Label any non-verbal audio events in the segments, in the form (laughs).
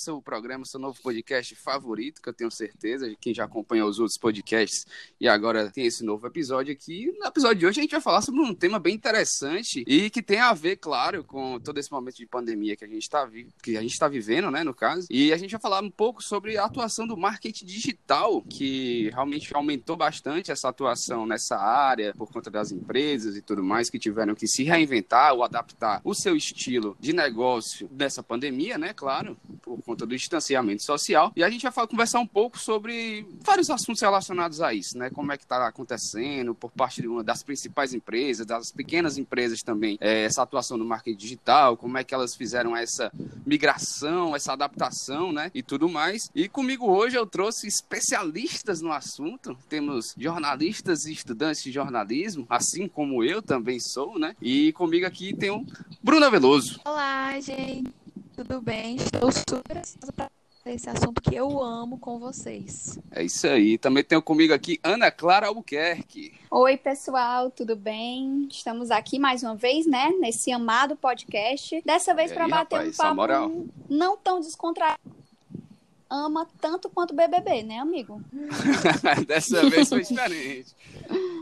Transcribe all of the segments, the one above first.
seu programa, seu novo podcast favorito, que eu tenho certeza, quem já acompanha os outros podcasts e agora tem esse novo episódio aqui. No episódio de hoje a gente vai falar sobre um tema bem interessante e que tem a ver, claro, com todo esse momento de pandemia que a gente está que a gente está vivendo, né, no caso. E a gente vai falar um pouco sobre a atuação do marketing digital, que realmente aumentou bastante essa atuação nessa área por conta das empresas e tudo mais que tiveram que se reinventar ou adaptar o seu estilo de negócio nessa pandemia, né? Claro, por conta do distanciamento social. E a gente vai conversar um pouco sobre vários assuntos relacionados a isso, né? Como é que está acontecendo por parte de uma das principais empresas, das pequenas empresas também, é, essa atuação no marketing digital, como é que elas fizeram essa migração, essa adaptação, né? E tudo mais. E comigo hoje eu trouxe especialistas no assunto. Temos jornalistas e estudantes de jornalismo, assim como eu também sou, né? E comigo aqui tem o Bruna Veloso. Olá, gente tudo bem? Estou super ansiosa para esse assunto que eu amo com vocês. É isso aí. Também tenho comigo aqui Ana Clara Albuquerque. Oi, pessoal, tudo bem? Estamos aqui mais uma vez, né, nesse amado podcast. Dessa vez para bater rapaz, um papo não tão descontraído ama tanto quanto o BBB, né, amigo? (laughs) Dessa vez foi diferente.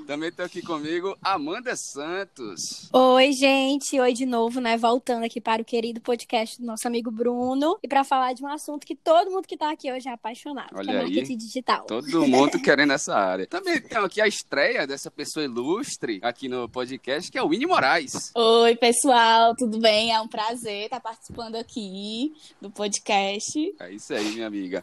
Também estou aqui comigo Amanda Santos. Oi, gente. Oi de novo, né? Voltando aqui para o querido podcast do nosso amigo Bruno. E para falar de um assunto que todo mundo que está aqui hoje é apaixonado. Olha que é marketing digital. Todo mundo querendo essa área. Também temos aqui a estreia dessa pessoa ilustre aqui no podcast, que é o Winnie Moraes. Oi, pessoal. Tudo bem? É um prazer estar participando aqui do podcast. É isso aí, minha amiga.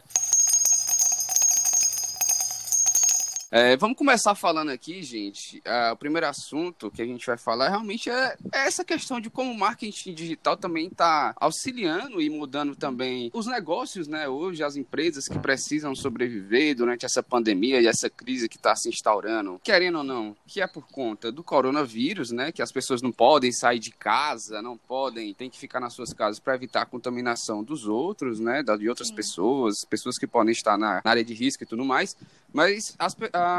É, vamos começar falando aqui, gente. Uh, o primeiro assunto que a gente vai falar realmente é, é essa questão de como o marketing digital também está auxiliando e mudando também os negócios, né? Hoje, as empresas que precisam sobreviver durante essa pandemia e essa crise que está se instaurando, querendo ou não, que é por conta do coronavírus, né? Que as pessoas não podem sair de casa, não podem, tem que ficar nas suas casas para evitar a contaminação dos outros, né? De outras Sim. pessoas, pessoas que podem estar na, na área de risco e tudo mais. Mas as,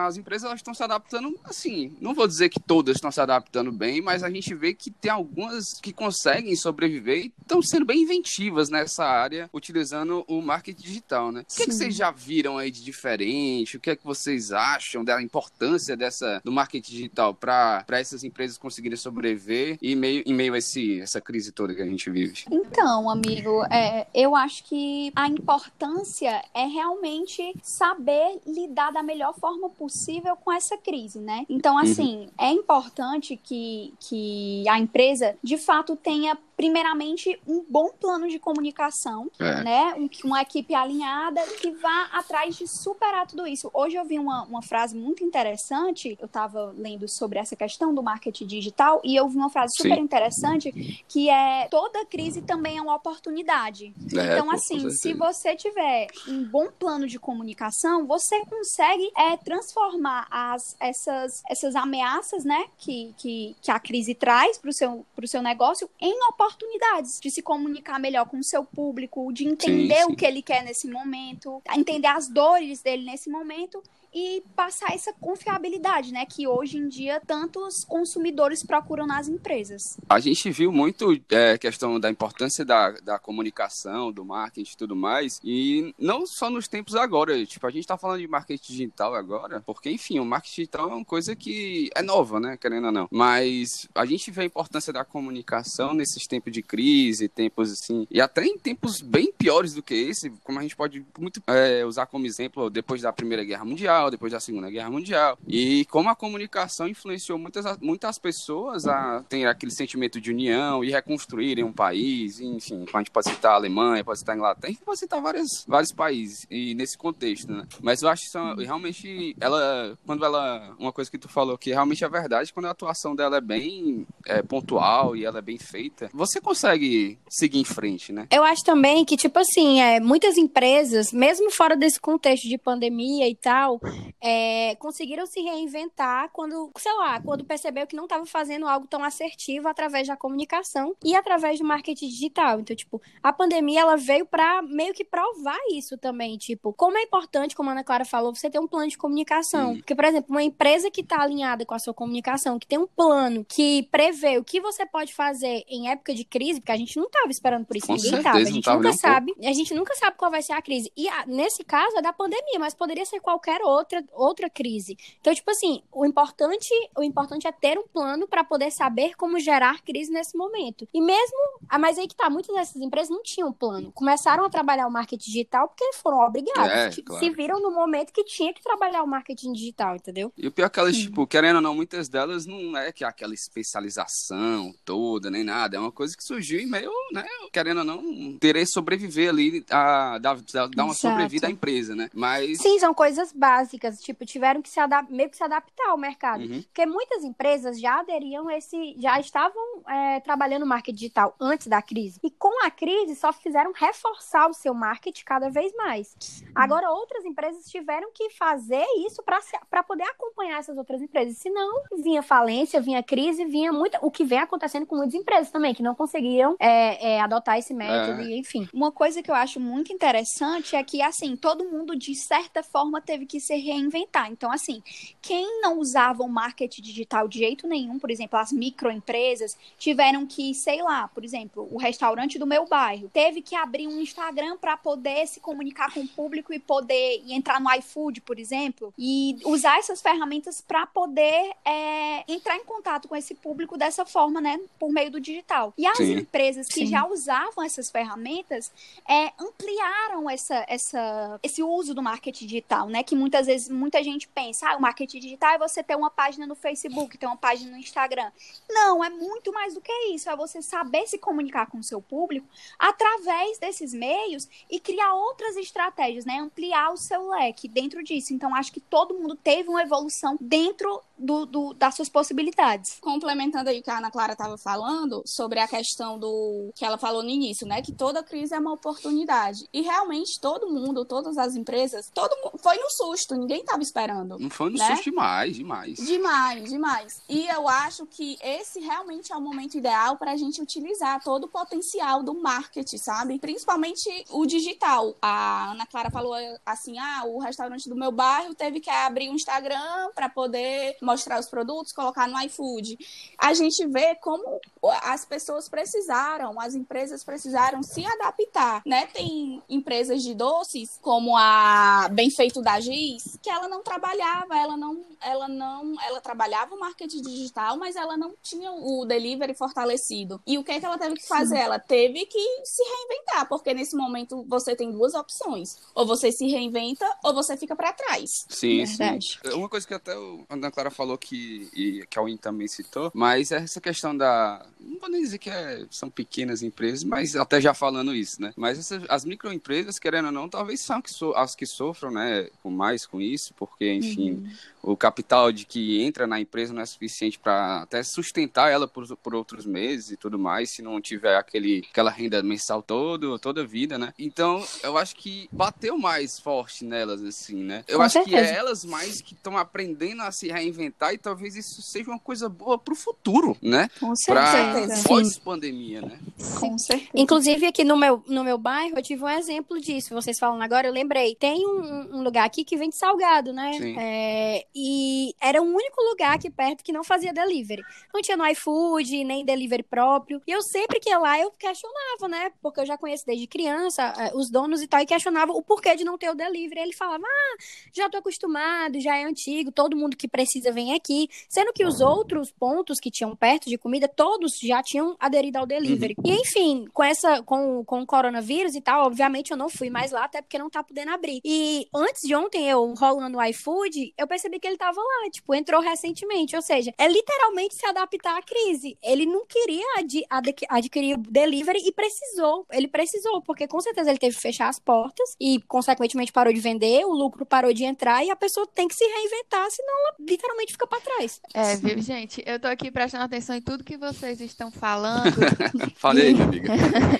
as empresas estão se adaptando, assim, não vou dizer que todas estão se adaptando bem, mas a gente vê que tem algumas que conseguem sobreviver e estão sendo bem inventivas nessa área, utilizando o marketing digital, né? O que, é que, vocês já viram aí de diferente? O que é que vocês acham da importância dessa, do marketing digital para essas empresas conseguirem sobreviver e meio, em meio a esse, essa crise toda que a gente vive? Então, amigo, é, eu acho que a importância é realmente saber lidar lidar da melhor forma possível com essa crise, né? Então, uhum. assim, uhum. é importante que, que a empresa, de fato, tenha primeiramente, um bom plano de comunicação, é. né? Um, uma equipe alinhada que vá atrás de superar tudo isso. Hoje eu vi uma, uma frase muito interessante, eu estava lendo sobre essa questão do marketing digital, e eu vi uma frase super Sim. interessante, que é, toda crise também é uma oportunidade. É, então, assim, se você tiver um bom plano de comunicação, você consegue é, transformar as, essas, essas ameaças, né, que, que, que a crise traz para o seu, seu negócio em oportunidades oportunidades de se comunicar melhor com o seu público, de entender sim, sim. o que ele quer nesse momento, entender as dores dele nesse momento e passar essa confiabilidade, né? Que hoje em dia tantos consumidores procuram nas empresas. A gente viu muito é, questão da importância da, da comunicação, do marketing e tudo mais, e não só nos tempos agora. Tipo, a gente tá falando de marketing digital agora, porque, enfim, o marketing digital é uma coisa que é nova, né? Querendo ou não. Mas a gente vê a importância da comunicação nesses tempos de crise, tempos assim, e até em tempos bem piores do que esse, como a gente pode muito é, usar como exemplo depois da Primeira Guerra Mundial Mundial, depois da Segunda Guerra Mundial. E como a comunicação influenciou muitas, muitas pessoas a ter aquele sentimento de união e reconstruírem um país, enfim, a gente pode citar a Alemanha, pode citar a Inglaterra, a gente pode citar vários, vários países e nesse contexto, né? Mas eu acho que são, realmente ela, quando ela, uma coisa que tu falou que realmente é verdade, quando a atuação dela é bem é, pontual e ela é bem feita, você consegue seguir em frente, né? Eu acho também que, tipo assim, é, muitas empresas, mesmo fora desse contexto de pandemia e tal, é, conseguiram se reinventar quando, sei lá, quando percebeu que não estava fazendo algo tão assertivo através da comunicação e através do marketing digital. Então, tipo, a pandemia ela veio para meio que provar isso também, tipo, como é importante, como a Ana Clara falou, você ter um plano de comunicação. Porque, por exemplo, uma empresa que está alinhada com a sua comunicação, que tem um plano que prevê o que você pode fazer em época de crise, porque a gente não estava esperando por isso, Com ninguém estava. A gente tava nunca um sabe, a gente nunca sabe qual vai ser a crise. E a- nesse caso é da pandemia, mas poderia ser qualquer outra outra crise. Então, tipo assim, o importante, o importante é ter um plano para poder saber como gerar crise nesse momento. E mesmo, ah, mas aí que tá, muitas dessas empresas não tinham plano. Começaram a trabalhar o marketing digital porque foram obrigados. É, Se- claro. Se viram no momento que tinha que trabalhar o marketing digital, entendeu? E o pior é que elas, tipo, querendo ou não, muitas delas não é que é aquela especialização toda, nem nada. É uma coisa que surgiu em meio, né? Querendo ou não, querer sobreviver ali, a, dar, dar uma Exato. sobrevida à empresa, né? Mas. Sim, são coisas básicas, tipo, tiveram que se meio que se adaptar ao mercado. Uhum. Porque muitas empresas já aderiam a esse, já estavam é, trabalhando no marketing digital antes da crise. E com a crise só fizeram reforçar o seu marketing cada vez mais. Agora, outras empresas tiveram que fazer isso para poder acompanhar essas outras empresas. Senão, vinha falência, vinha crise, vinha muita. O que vem acontecendo com muitas empresas também, que não conseguiram é, é, adotar esse método, É. e enfim. Uma coisa que eu acho muito interessante é que, assim, todo mundo, de certa forma, teve que se reinventar. Então, assim, quem não usava o marketing digital de jeito nenhum, por exemplo, as microempresas, tiveram que, sei lá, por exemplo, o restaurante do meu bairro teve que abrir um Instagram para poder se comunicar com o público e poder e entrar no iFood, por exemplo, e usar essas ferramentas para poder é, entrar em contato com esse público dessa forma, né, por meio do digital. E as Sim. empresas que Sim. já usavam essas ferramentas é, ampliaram essa, essa, esse uso do marketing digital, né? Que muitas vezes muita gente pensa, ah, o marketing digital é você ter uma página no Facebook, ter uma página no Instagram. Não, é muito mais do que isso. É você saber se comunicar com o seu público através desses meios e criar outras estratégias, né? Ampliar o seu leque dentro disso. Então, acho que todo mundo teve uma evolução dentro do, do- das suas possibilidades. Complementando aí o que a Ana Clara estava falando sobre a questão do que ela falou no início, né? Que toda crise é uma oportunidade. E realmente todo mundo, todas as empresas, todo foi no susto, ninguém estava esperando. Foi no Né? susto demais, demais. Demais, demais. E eu acho que esse realmente é o momento ideal para a gente utilizar todo o potencial do marketing, sabe? Principalmente o digital. A Ana Clara falou assim: ah, o restaurante do meu bairro teve que abrir um Instagram para poder mostrar os produtos, colocar no iFood. A gente vê como as pessoas precisaram, as empresas precisaram se adaptar, né? Tem empresas de doces, como a Bem Feito da Giz, que ela não trabalhava, ela não, ela não, ela trabalhava o marketing digital, mas ela não tinha o delivery fortalecido. E o que é que ela teve que fazer? Ela teve que se reinventar, porque nesse momento você tem duas opções: ou você se reinventa ou você fica para trás. Sim, Verdade. sim. Uma coisa que até o- a Ana Clara falou que, e que a Win também citou, mas é essa questão da. Não vou nem dizer que é- são pequenas empresas, mas até já falando isso, né? Mas essas, as microempresas, querendo ou não, talvez são as que sofram, né, com mais com isso, porque, enfim, o capital de que entra na empresa não é suficiente para até sustentar ela por, por outros meses e tudo mais, se não tiver aquele, aquela renda mensal todo, toda a vida, né? Então, eu acho que bateu mais forte nelas, assim, né? Eu Com acho que certeza. é elas mais que estão aprendendo a se reinventar e talvez isso seja uma coisa boa pro futuro, né? Com Pra certeza. pós-pandemia, né? Com certeza. Inclusive, aqui no meu, no meu bairro, eu tive um exemplo disso. Vocês falando agora, eu lembrei. Tem um, um lugar aqui que vende salgado, né? Sim. É, e era o único lugar aqui perto que não fazia delivery. Não tinha no iFood, nem delivery próprio. E eu sempre que ia lá, eu questionava, né? Porque eu já conheço desde criança eh, os donos e tal, e questionava o porquê de não ter o delivery. Ele falava, ah, já tô acostumado, já é antigo, todo mundo que precisa vem aqui. Sendo que os outros pontos que tinham perto de comida, todos já tinham aderido ao delivery. E enfim, com essa, com, com o coronavírus e tal, obviamente eu não fui mais lá, até porque não tá podendo abrir. E antes de ontem, eu rolando o iFood, eu percebi que ele tava lá, tipo, entrou recentemente. Ou seja, é literalmente se adaptar à crise. Ele não queria adi- adqui- adquirir o delivery e precisou. Ele precisou, porque com certeza ele teve que fechar as portas e, consequentemente, parou de vender, o lucro parou de entrar e a pessoa tem que se reinventar, senão ela literalmente fica pra trás. É, viu, gente? Eu tô aqui prestando atenção em tudo que vocês estão falando. (laughs) Falei, minha amiga. (laughs)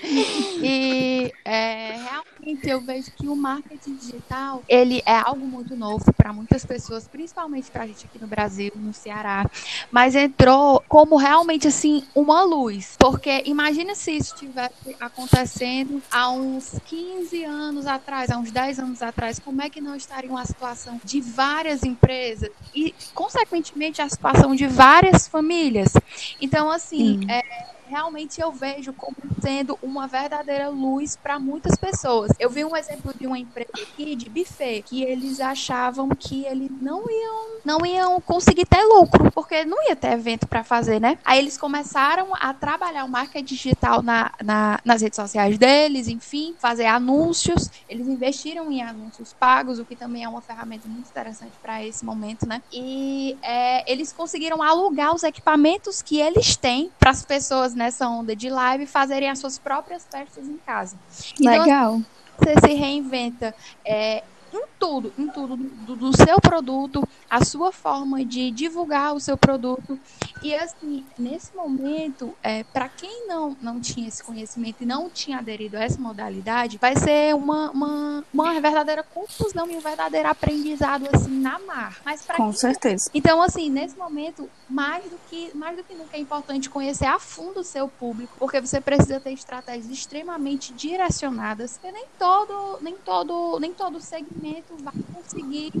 E é, realmente eu vejo que o marketing digital ele é algo muito novo para para muitas pessoas, principalmente para a gente aqui no Brasil, no Ceará, mas entrou como realmente assim uma luz, porque imagina se isso estivesse acontecendo há uns 15 anos atrás, há uns 10 anos atrás, como é que não estaria uma situação de várias empresas e, consequentemente, a situação de várias famílias. Então, assim, é, realmente eu vejo como sendo uma verdadeira luz para muitas pessoas. Eu vi um exemplo de uma empresa aqui de buffet que eles achavam que eles não iam não iam conseguir ter lucro, porque não ia ter evento para fazer, né? Aí eles começaram a trabalhar o marketing digital na, na, nas redes sociais deles, enfim, fazer anúncios. Eles investiram em anúncios pagos, o que também é uma ferramenta muito interessante para esse momento, né? E é, eles conseguiram alugar os equipamentos que eles têm para as pessoas nessa onda de live fazerem as suas próprias festas em casa. Então, Legal. Você se reinventa é, em tudo, em tudo, do, do, seu produto, a sua forma de divulgar o seu produto. E assim, nesse momento, é, para quem não, não tinha esse conhecimento e não tinha aderido a essa modalidade, vai ser uma, uma, uma verdadeira confusão e um verdadeiro aprendizado assim na mar. Mas Com quem... certeza. Então, assim, nesse momento, mais do que mais do que nunca é importante conhecer a fundo o seu público, porque você precisa ter estratégias extremamente direcionadas, porque nem todo, nem todo, nem todo segmento vai conseguir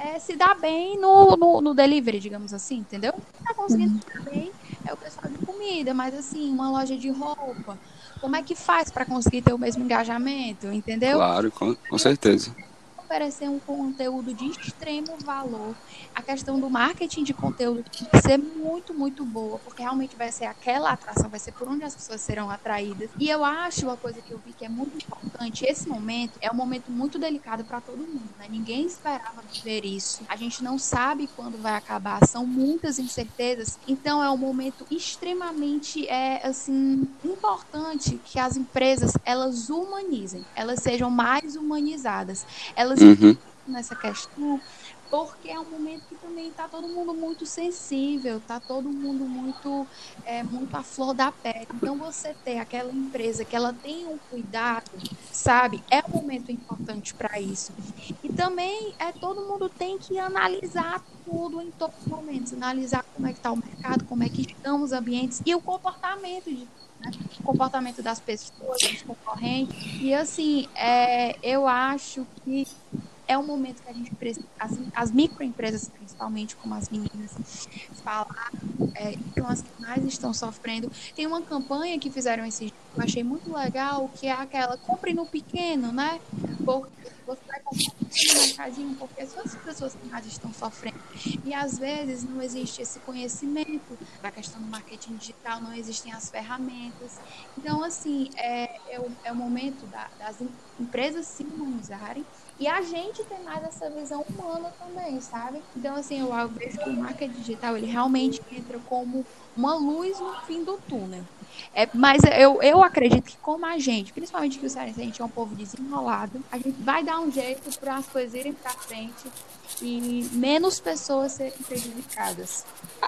é, se dar bem no, no, no, delivery, digamos assim, entendeu? Tá conseguindo se dar bem é o pessoal de comida, mas assim, uma loja de roupa, como é que faz para conseguir ter o mesmo engajamento, entendeu? Claro, com, com certeza oferecer um conteúdo de extremo valor. A questão do marketing de conteúdo tem que ser muito, muito boa, porque realmente vai ser aquela atração, vai ser por onde as pessoas serão atraídas. E eu acho uma coisa que eu vi que é muito importante, esse momento é um momento muito delicado para todo mundo, né? Ninguém esperava viver isso. A gente não sabe quando vai acabar, são muitas incertezas. Então é um momento extremamente é assim importante que as empresas elas humanizem, elas sejam mais humanizadas. Elas uhum. nessa questão, porque é um momento que também está todo mundo muito sensível, está todo mundo muito, é, muito à flor da pele. Então, você ter aquela empresa que ela tem um cuidado, sabe, é um momento importante para isso. E também é todo mundo tem que analisar tudo em todos os momentos, analisar como é que está o mercado, como é que estão os ambientes e o comportamento de né? o comportamento das pessoas, dos concorrentes. E assim, é, eu acho que é um momento que a gente precisa, assim, as microempresas, principalmente, como as meninas falaram, é, são as que mais estão sofrendo. Tem uma campanha que fizeram esse que eu achei muito legal, que é aquela compre no pequeno, né? Porque você vai comprar no mercadinho, porque as pessoas que mais estão sofrendo. E às vezes não existe esse conhecimento da questão do marketing digital, não existem as ferramentas. Então, assim, é, é, o, é o momento da, das empresas se humanizarem e a gente tem mais essa visão humana também, sabe? Então, assim, eu, vejo que o marketing digital, ele realmente entra como uma luz no fim do túnel. É, mas eu, eu acredito que como a gente, principalmente que o cearense, a gente é um povo desenrolado, a gente vai dar um jeito para as coisas irem para frente e menos pessoas serem prejudicadas.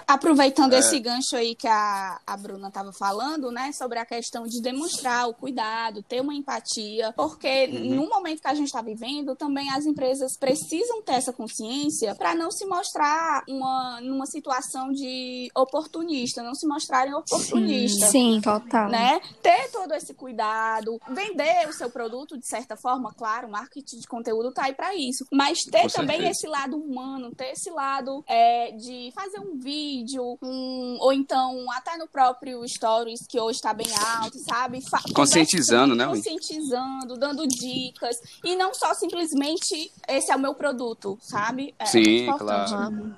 Aproveitando é. esse gancho aí que a, a Bruna estava falando, né, sobre a questão de demonstrar o cuidado, ter uma empatia, porque uhum. no momento que a gente está vivendo, também as empresas precisam ter essa consciência para não se mostrar uma, numa situação de oportunista, não se mostrarem oportunistas. Sim, sim, total. Né? Ter todo esse cuidado, vender o seu produto de certa forma, claro, marketing de conteúdo tá aí para isso, mas ter Com também certeza. esse lado humano, ter esse lado é, de fazer um vídeo, um, ou então até no próprio Stories, que hoje está bem alto, sabe? Fa conscientizando, né? Conscientizando, dando dicas. E não só simplesmente esse é o meu produto, sabe? É, Sim, claro.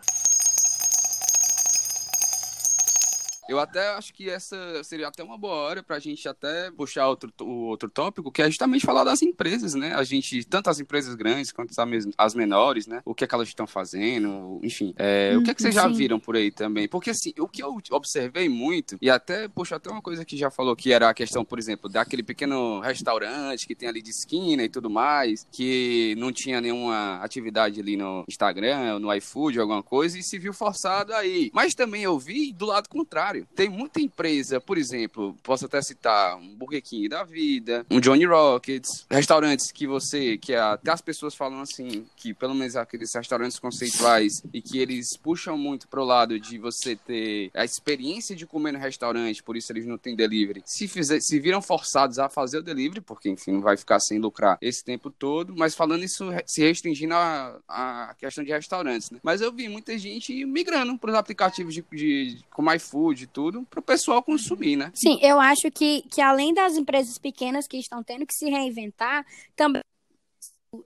Eu até acho que essa seria até uma boa hora para a gente até puxar outro, o outro tópico, que é justamente falar das empresas, né? A gente, tanto as empresas grandes quanto as menores, né? O que é que elas estão fazendo, enfim. É, hum, o que é que vocês já viram por aí também? Porque, assim, o que eu observei muito, e até, puxa, até uma coisa que já falou, que era a questão, por exemplo, daquele pequeno restaurante que tem ali de esquina e tudo mais, que não tinha nenhuma atividade ali no Instagram, no iFood, alguma coisa, e se viu forçado aí. Mas também eu vi do lado contrário contrário. Tem muita empresa, por exemplo, posso até citar um Burger King da vida, um Johnny Rockets, restaurantes que você, que até as pessoas falam assim, que pelo menos aqueles restaurantes conceituais e que eles puxam muito pro lado de você ter a experiência de comer no restaurante, por isso eles não têm delivery. Se, fizer, se viram forçados a fazer o delivery, porque enfim, não vai ficar sem lucrar esse tempo todo, mas falando isso, se restringindo a questão de restaurantes, né? Mas eu vi muita gente migrando para os aplicativos de, de, como iFood tudo, para o pessoal consumir, né? Sim, eu acho que, que além das empresas pequenas que estão tendo que se reinventar, também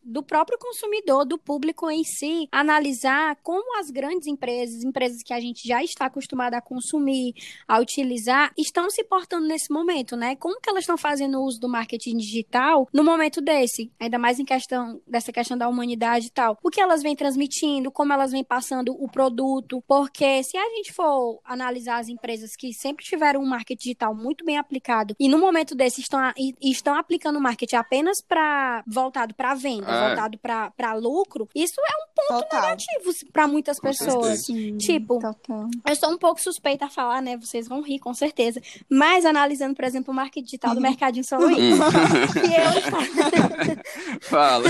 do próprio consumidor, do público em si, analisar como as grandes empresas, empresas que a gente já está acostumado a consumir, a utilizar, estão se portando nesse momento, né? Como que elas estão fazendo uso do marketing digital no momento desse, ainda mais em questão dessa questão da humanidade e tal. O que elas vêm transmitindo, como elas vêm passando o produto, porque se a gente for analisar as empresas que sempre tiveram um marketing digital muito bem aplicado e no momento desse estão, estão aplicando o marketing apenas para voltado para venda venda, é. voltado para lucro, isso é um ponto Total. negativo para muitas com pessoas. Sim, tipo, Total. eu sou um pouco suspeita a falar, né? Vocês vão rir, com certeza. Mas analisando, por exemplo, o marketing digital do uhum. Mercadinho São Luís. Uhum. (laughs) (laughs) eu... Fala.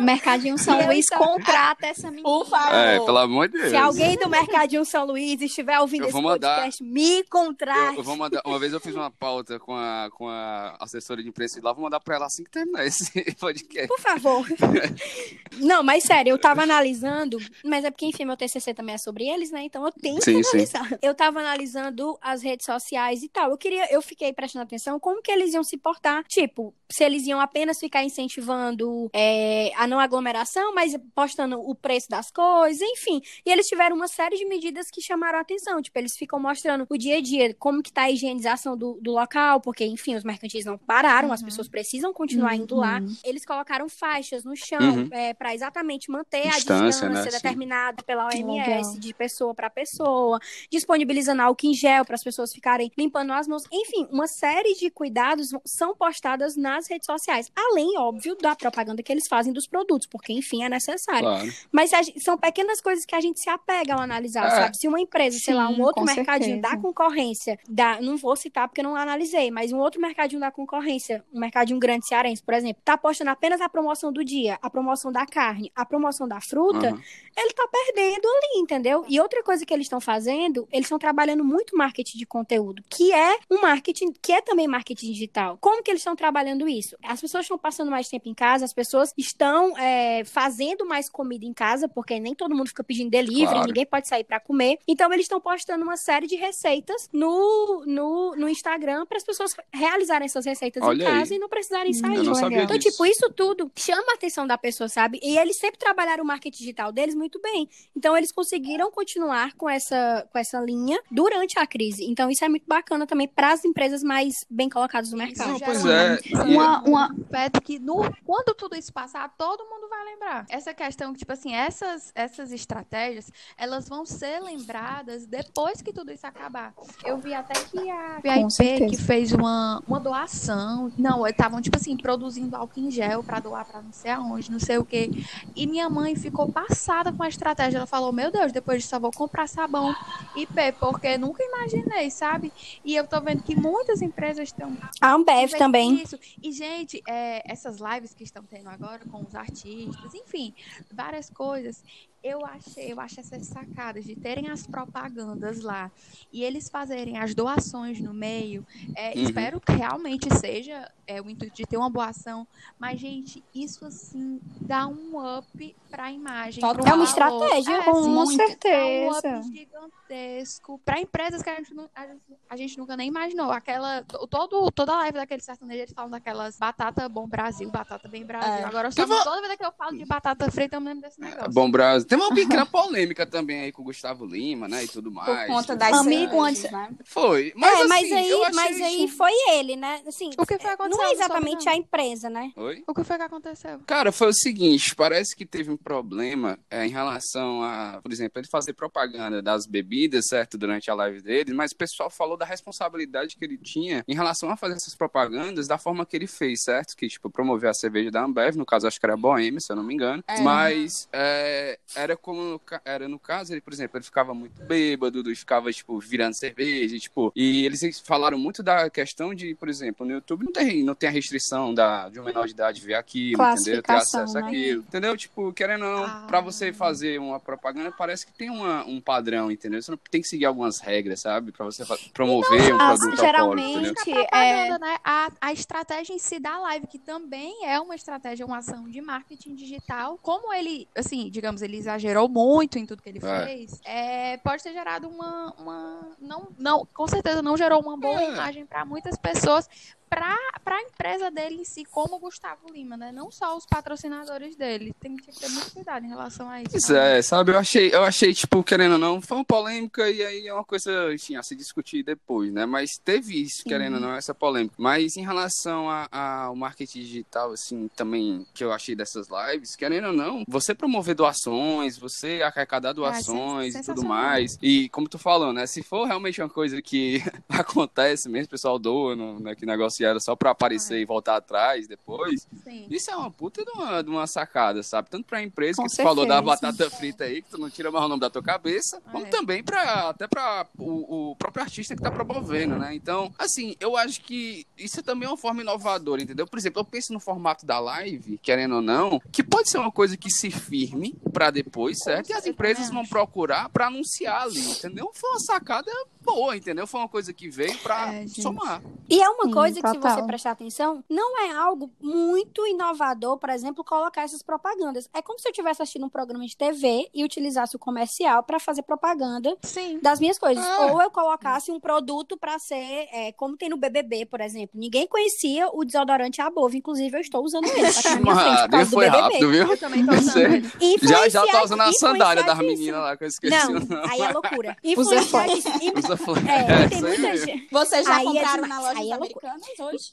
Mercadinho São Luís contrata essa menina. Por favor. É, pelo amor de Deus. Se alguém do Mercadinho São Luís estiver ouvindo esse mandar... podcast, me contrate. Eu, eu, vou mandar. Uma vez eu fiz uma pauta com a, com a assessora de imprensa de lá, vou mandar para ela assim que terminar esse (laughs) podcast. Por favor bom. (laughs) Não, mas sério, eu tava analisando, mas é porque, enfim, meu TCC também é sobre eles, né? Então eu tenho sim, que analisar. Sim. Eu tava analisando as redes sociais e tal. Eu queria, eu fiquei prestando atenção como que eles iam se portar. Tipo, se eles iam apenas ficar incentivando é, a não aglomeração, mas postando o preço das coisas, enfim. E eles tiveram uma série de medidas que chamaram a atenção. Tipo, eles ficam mostrando o dia a dia, como que tá a higienização do, do local, porque, enfim, os mercantis não pararam, uhum. as pessoas precisam continuar uhum. indo lá. Uhum. Eles colocaram faixas no chão uhum. é, para exatamente manter distância, a distância né? determinada pela OMS, Legal. de pessoa para pessoa, disponibilizando álcool em gel para as pessoas ficarem limpando as mãos. Enfim, uma série de cuidados são postadas nas redes sociais. Além, óbvio, da propaganda que eles fazem dos produtos, porque, enfim, é necessário. Claro. Mas são pequenas coisas que a gente se apega ao analisar, é. sabe? Se uma empresa, Sim, sei lá, um outro mercadinho certeza. da concorrência, da, não vou citar porque não analisei, mas um outro mercadinho da concorrência, um mercadinho grande cearense, por exemplo, tá postando apenas a promoção do dia, a promoção da carne, a promoção da fruta, uhum. ele tá perdendo ali, entendeu? E outra coisa que eles estão fazendo, eles estão trabalhando muito marketing de conteúdo, que é um marketing, que é também marketing digital. Como que eles estão trabalhando isso? As pessoas estão passando mais tempo em casa, as pessoas estão é, fazendo mais comida em casa, porque nem todo mundo fica pedindo delivery, claro. ninguém pode sair para comer. Então, eles estão postando uma série de receitas no, no, no Instagram para as pessoas realizarem essas receitas Olha em casa aí. e não precisarem sair. Não então, tipo, isso tudo chama a atenção da pessoa, sabe? E eles sempre trabalharam o marketing digital deles muito bem. Então, eles conseguiram continuar com essa, com essa linha durante a crise. Então, isso é muito bacana também para as empresas mais bem colocadas no mercado. Não, pois é. Uma, uma aspecto que no, quando tudo isso passar, todo mundo vai lembrar. Essa questão que, tipo assim, essas, essas estratégias, elas vão ser lembradas depois que tudo isso acabar. Eu vi até que a VIP que fez uma, uma doação. Não, estavam, tipo assim, produzindo álcool em gel para doar para não sei aonde, não sei o quê. E minha mãe ficou passada com a estratégia. Ela falou, meu Deus, depois disso só vou comprar sabão IP, porque nunca imaginei, sabe? E eu tô vendo que muitas empresas estão. A Ambev também. Isso. E, gente, gente, é, essas lives que estão tendo agora com os artistas, enfim, várias coisas, eu achei, eu acho essas sacadas de terem as propagandas lá e eles fazerem as doações no meio. É, uhum. Espero que realmente seja é, o intuito de ter uma boa ação, mas gente, isso assim dá um up para a imagem. É uma estratégia, é, com sim, certeza. Dá um gigantesco para empresas que a gente, a, gente, a gente, nunca nem imaginou. Aquela, todo, toda a live daquele sertanejo eles falam daquelas batata bom Brasil, batata bem Brasil. É. Agora só, toda vez que eu falo de batata frita eu me lembro desse negócio. Bom Brasil. Tem uma (laughs) pequena polêmica também aí com o Gustavo Lima, né? E tudo mais. Por conta das Amigo antes, né? Foi. Mas, é, assim, mas aí, mas aí foi ele, né? Assim, o que foi Não é exatamente a empresa, né? Oi? O que foi que aconteceu? Cara, foi o seguinte, parece que teve um problema é, em relação a, por exemplo, ele fazer propaganda das bebidas certo, durante a live dele, mas o pessoal falou da responsabilidade que ele tinha em relação a fazer essas propagandas da forma que ele fez, certo? Que, tipo, promover a cerveja da Ambev, no caso, acho que era Boêmia, se eu não me engano. É. Mas é, era como, era no caso, ele, por exemplo, ele ficava muito bêbado, e ficava, tipo, virando cerveja, tipo, e eles falaram muito da questão de, por exemplo, no YouTube não tem, não tem a restrição da, de um menor de idade ver aquilo, entendeu? Ter acesso né? àquilo, entendeu? Tipo, querendo ou não, Ah. pra você fazer uma propaganda, parece que tem uma, um padrão, entendeu? Você não tem que seguir algumas regras, sabe? Pra você promover um as- produto geralmente- alcoólico, entendeu? A é, né? A, a estratégia em si da live, que também é uma estratégia, uma ação de marketing digital. Como ele, assim, digamos, ele exagerou muito em tudo que ele É. fez, é, pode ter gerado uma. uma não, não, com certeza não gerou uma boa É. imagem para muitas pessoas. Para a empresa dele em si, como o Gustavo Lima, né? Não só os patrocinadores dele. Tem que ter muito cuidado em relação a isso. Pois né? é, sabe, eu achei, eu achei, tipo, querendo ou não, foi uma polêmica e aí é uma coisa, enfim, a se discutir depois, né? Mas teve isso, querendo ou não, essa polêmica. Mas em relação ao marketing digital, assim, também, que eu achei dessas lives, querendo ou não, você promover doações, você arrecadar doações e tudo mais. E como tu falou, né? Se for realmente uma coisa que (laughs) acontece mesmo, o pessoal doa, no, né, que negócio era só pra aparecer e voltar atrás depois, Sim. isso é uma puta de uma, de uma sacada, sabe? Tanto pra empresa, Com que tu falou da certeza. batata frita aí, que tu não tira mais o nome da tua cabeça, como É. também pra, até pra o, o próprio artista que tá promovendo, né? Então, assim, eu acho que isso também é uma forma inovadora, entendeu? Por exemplo, eu penso no formato da live, querendo ou não, que pode ser uma coisa que se firme pra depois, certo? E as empresas vão procurar pra anunciar ali, entendeu? Foi uma sacada boa, entendeu? Foi uma coisa que veio pra É, somar. E é uma Sim, coisa que, se você prestar atenção, não é algo muito inovador, por exemplo, colocar essas propagandas. É como se eu estivesse assistindo um programa de TV e utilizasse o comercial para fazer propaganda Sim. das minhas coisas. Ah. Ou eu colocasse um produto para ser, é, como tem no BBB, por exemplo. Ninguém conhecia o desodorante Above, inclusive eu estou usando ele. Tá do foi BBB. rápido, viu? Eu também tô usando. Já, já Influenciar- tá usando a sandália das meninas lá, que eu esqueci Não, o nome. aí é loucura. Usa Influenciadíssimo. E- Usa flare. É, tem muita gente. Vocês já Aí é compraram demais. na loja Aí é loucura. Hoje?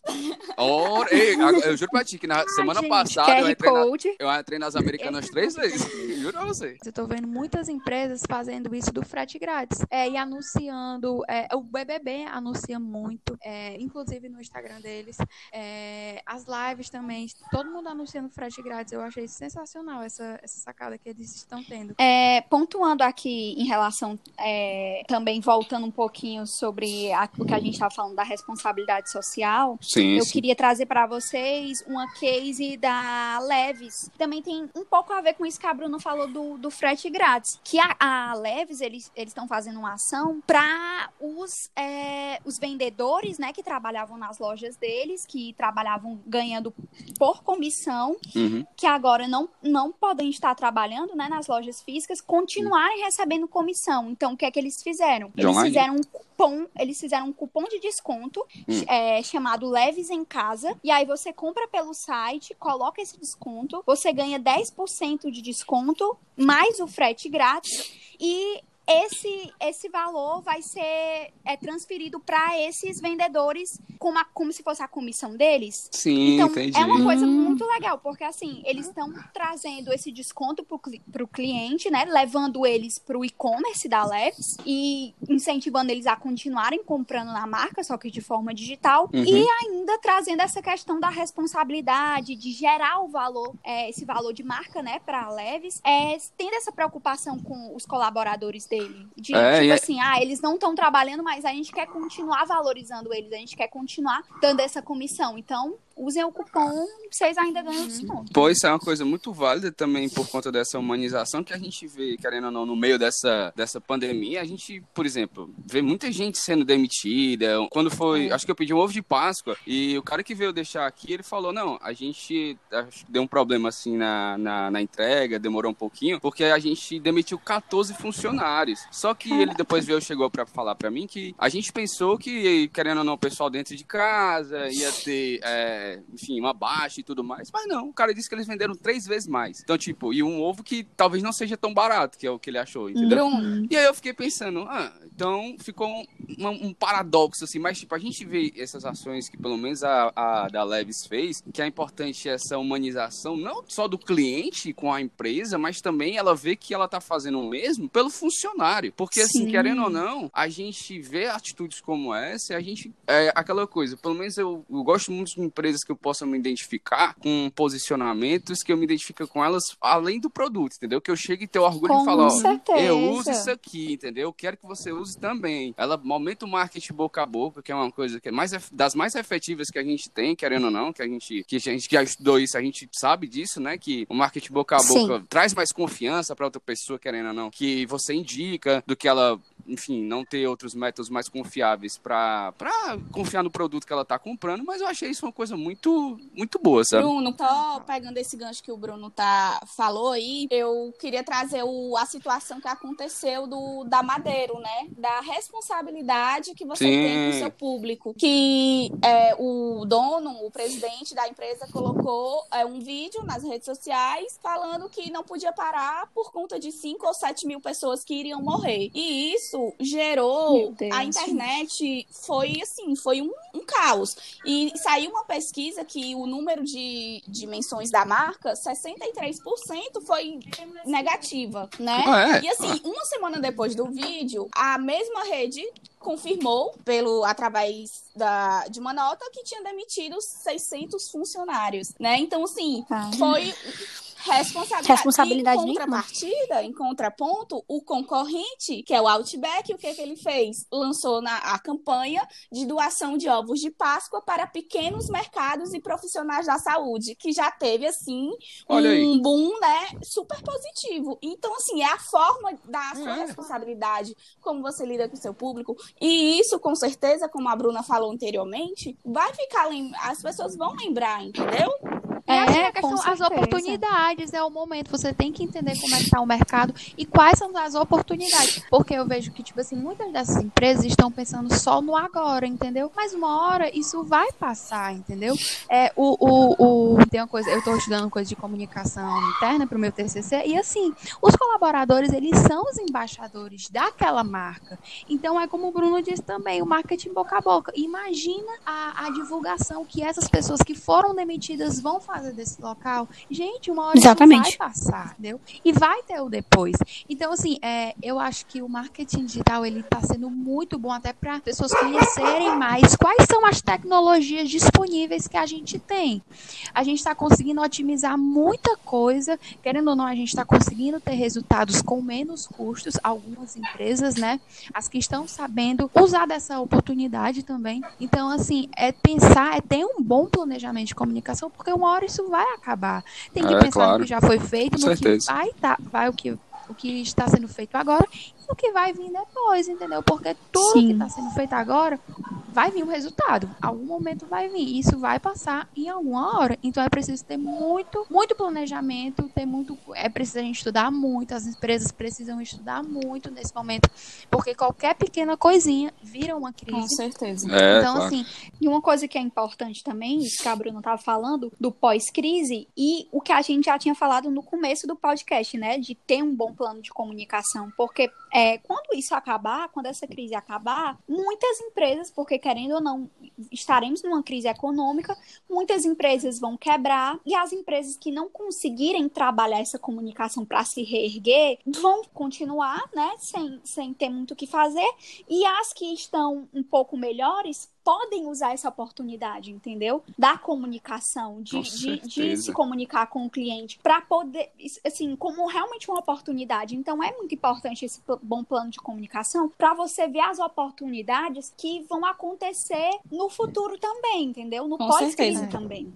Ei, eu juro pra ti que na semana gente, passada eu entrei, na- eu entrei nas americanas três vezes. (laughs) Juro pra você. Eu tô vendo muitas empresas fazendo isso do frete grátis. É, e anunciando. é, o BBB anuncia muito, é, inclusive no Instagram deles. É, as lives também. Todo mundo anunciando frete grátis. Eu achei sensacional essa, essa sacada que eles estão tendo. É, pontuando aqui em relação, é, também voltando um pouquinho sobre a- o que a gente estava falando da responsabilidade social, Sim, eu queria trazer para vocês uma case da Leves. Também tem um pouco a ver com isso que a Bruna falou do, do frete grátis. Que a, a Leves, eles estão fazendo uma ação para os, é, os vendedores, né, que trabalhavam nas lojas deles, que trabalhavam ganhando por comissão, Uhum. que agora não, não podem estar trabalhando né, nas lojas físicas, continuarem recebendo comissão. Então, o que é que eles fizeram? Eles online? fizeram um cupom, eles fizeram um cupom de desconto Hum. é, chamado Leves em Casa. E aí você compra pelo site, coloca esse desconto, você ganha 10% de desconto, mais o frete grátis. E esse, esse valor vai ser é, transferido para esses vendedores como, a- como se fosse a comissão deles. Sim, Então, entendi. é uma coisa Hum. muito legal, porque assim, eles estão trazendo esse desconto pro, cli- pro cliente, né? Levando eles pro e-commerce da Leves e incentivando eles a continuarem comprando na marca, só que de forma digital. Uhum. E ainda trazendo essa questão da responsabilidade, de gerar o valor, é, esse valor de marca, né, pra Leves, é, tendo essa preocupação com os colaboradores dele. De, É, tipo é- assim, ah, eles não estão trabalhando, mas a gente quer continuar valorizando eles, a gente quer continuar dando essa comissão. Então, usem o cupom, vocês ainda ganham desconto. Pois isso é uma coisa muito válida também por conta dessa humanização que a gente vê, querendo ou não, no meio dessa, dessa pandemia. A gente, por exemplo, vê muita gente sendo demitida. Quando foi, acho que eu pedi um ovo de Páscoa e o cara que veio deixar aqui, ele falou: não, a gente acho que deu um problema assim na, na, na entrega, demorou um pouquinho, porque a gente demitiu 14 funcionários. Só que ele depois veio, chegou pra falar pra mim que a gente pensou que, querendo ou não, o pessoal dentro de casa ia ter, é, enfim, uma baixa e tudo mais. Mas não, o cara disse que eles venderam três vezes mais. Então, tipo, e um ovo que talvez não seja tão barato, que é o que ele achou, entendeu? Bruno, E aí eu fiquei pensando, ah, então ficou um, um- um paradoxo, assim, mas tipo, a gente vê essas ações que pelo menos a, a da Levis fez, que é importante essa humanização, não só do cliente com a empresa, mas também ela vê que ela tá fazendo o mesmo pelo funcionário. Porque, assim, Sim. querendo ou não, a gente vê atitudes como essa e a gente. É aquela coisa, pelo menos eu, eu gosto muito de empresas que eu possa me identificar com posicionamentos que eu me identifico com elas além do produto, entendeu? Que eu chegue e ter orgulho Com de falar, ó, eu uso isso aqui, entendeu? Eu quero que você use também. Ela aumenta o marketing boca a boca, que é uma coisa que é mais das mais efetivas que a gente tem, querendo ou não, que a gente que a gente já estudou isso, a gente sabe disso, né? Que o marketing boca a Sim. boca traz mais confiança para outra pessoa, querendo ou não, que você indica do que ela enfim, não ter outros métodos mais confiáveis para confiar no produto que ela tá comprando, mas eu achei isso uma coisa muito muito boa, sabe? Bruno, só pegando esse gancho que o Bruno tá, falou aí, eu queria trazer o, a situação que aconteceu do, da Madeiro, né? Da responsabilidade que você Sim. tem com o seu público. Que é, o dono, o presidente da empresa, colocou é, um vídeo nas redes sociais falando que não podia parar por conta de 5 ou 7 mil pessoas que iriam morrer. E isso gerou Meu Deus. a internet foi assim, foi um, um caos. E saiu uma pesquisa que o número de, de menções da marca, 63% foi negativa, né? Ah, é? E assim, uma semana depois do vídeo, a mesma rede confirmou pelo através da, de uma nota que tinha demitido 600 funcionários, né? Então assim, Tá. foi responsabilidade. Responsabilidade em nenhuma. contrapartida, em contraponto, o concorrente, que é o Outback, o que, que ele fez? Lançou na, a campanha de doação de ovos de Páscoa para pequenos mercados e profissionais da saúde, que já teve, assim, Olha aí. um boom, né, super positivo. Então, assim, é a forma da sua É. responsabilidade, como você lida com o seu público. E isso, com certeza, como a Bruna falou anteriormente, vai ficar, as pessoas vão lembrar, entendeu? É, a questão, as oportunidades é o momento. Você tem que entender como é que tá o mercado e quais são as oportunidades. Porque eu vejo que, tipo assim, muitas dessas empresas estão pensando só no agora, entendeu? Mas uma hora isso vai passar, entendeu? É, o, o, o, tem uma coisa, eu tô estudando coisa de comunicação interna pro meu TCC e assim, os colaboradores, eles são os embaixadores daquela marca. Então é como o Bruno disse também, o marketing boca a boca. Imagina a, a divulgação que essas pessoas que foram demitidas vão fazer desse local. Gente, uma hora Exatamente. vai passar, entendeu? E vai ter o depois. Então, assim, é, eu acho que o marketing digital, ele tá sendo muito bom até para pessoas conhecerem mais quais são as tecnologias disponíveis que a gente tem. A gente está conseguindo otimizar muita coisa, querendo ou não, a gente está conseguindo ter resultados com menos custos. Algumas empresas, né? As que estão sabendo usar dessa oportunidade também. Então, assim, é pensar, é ter um bom planejamento de comunicação, porque uma hora isso vai acabar. Tem que É, pensar claro. no que já foi feito, Com no que certeza. vai, tá, vai o que o que está sendo feito agora o que vai vir depois, entendeu? Porque tudo Sim. que está sendo feito agora vai vir um resultado. Algum momento vai vir. Isso vai passar em alguma hora. Então é preciso ter muito, muito planejamento, ter muito. É preciso a gente estudar muito. As empresas precisam estudar muito nesse momento. Porque qualquer pequena coisinha vira uma Com crise. certeza. É, então, claro. assim, E uma coisa que é importante também, isso que a Bruna estava falando, do pós-crise, e o que a gente já tinha falado no começo do podcast, né? De ter um bom plano de comunicação. Porque é, quando isso acabar, quando essa crise acabar, muitas empresas, porque querendo ou não, estaremos numa crise econômica, muitas empresas vão quebrar, e as empresas que não conseguirem trabalhar essa comunicação para se reerguer vão continuar, né? Sem, sem ter muito o que fazer, e as que estão um pouco melhores podem usar essa oportunidade, entendeu? Da comunicação, de, Com de, de se comunicar com o cliente, para poder, assim, como realmente uma oportunidade. Então, é muito importante esse bom plano de comunicação para você ver as oportunidades que vão acontecer no futuro também, entendeu? No Com pós-crise certeza. também.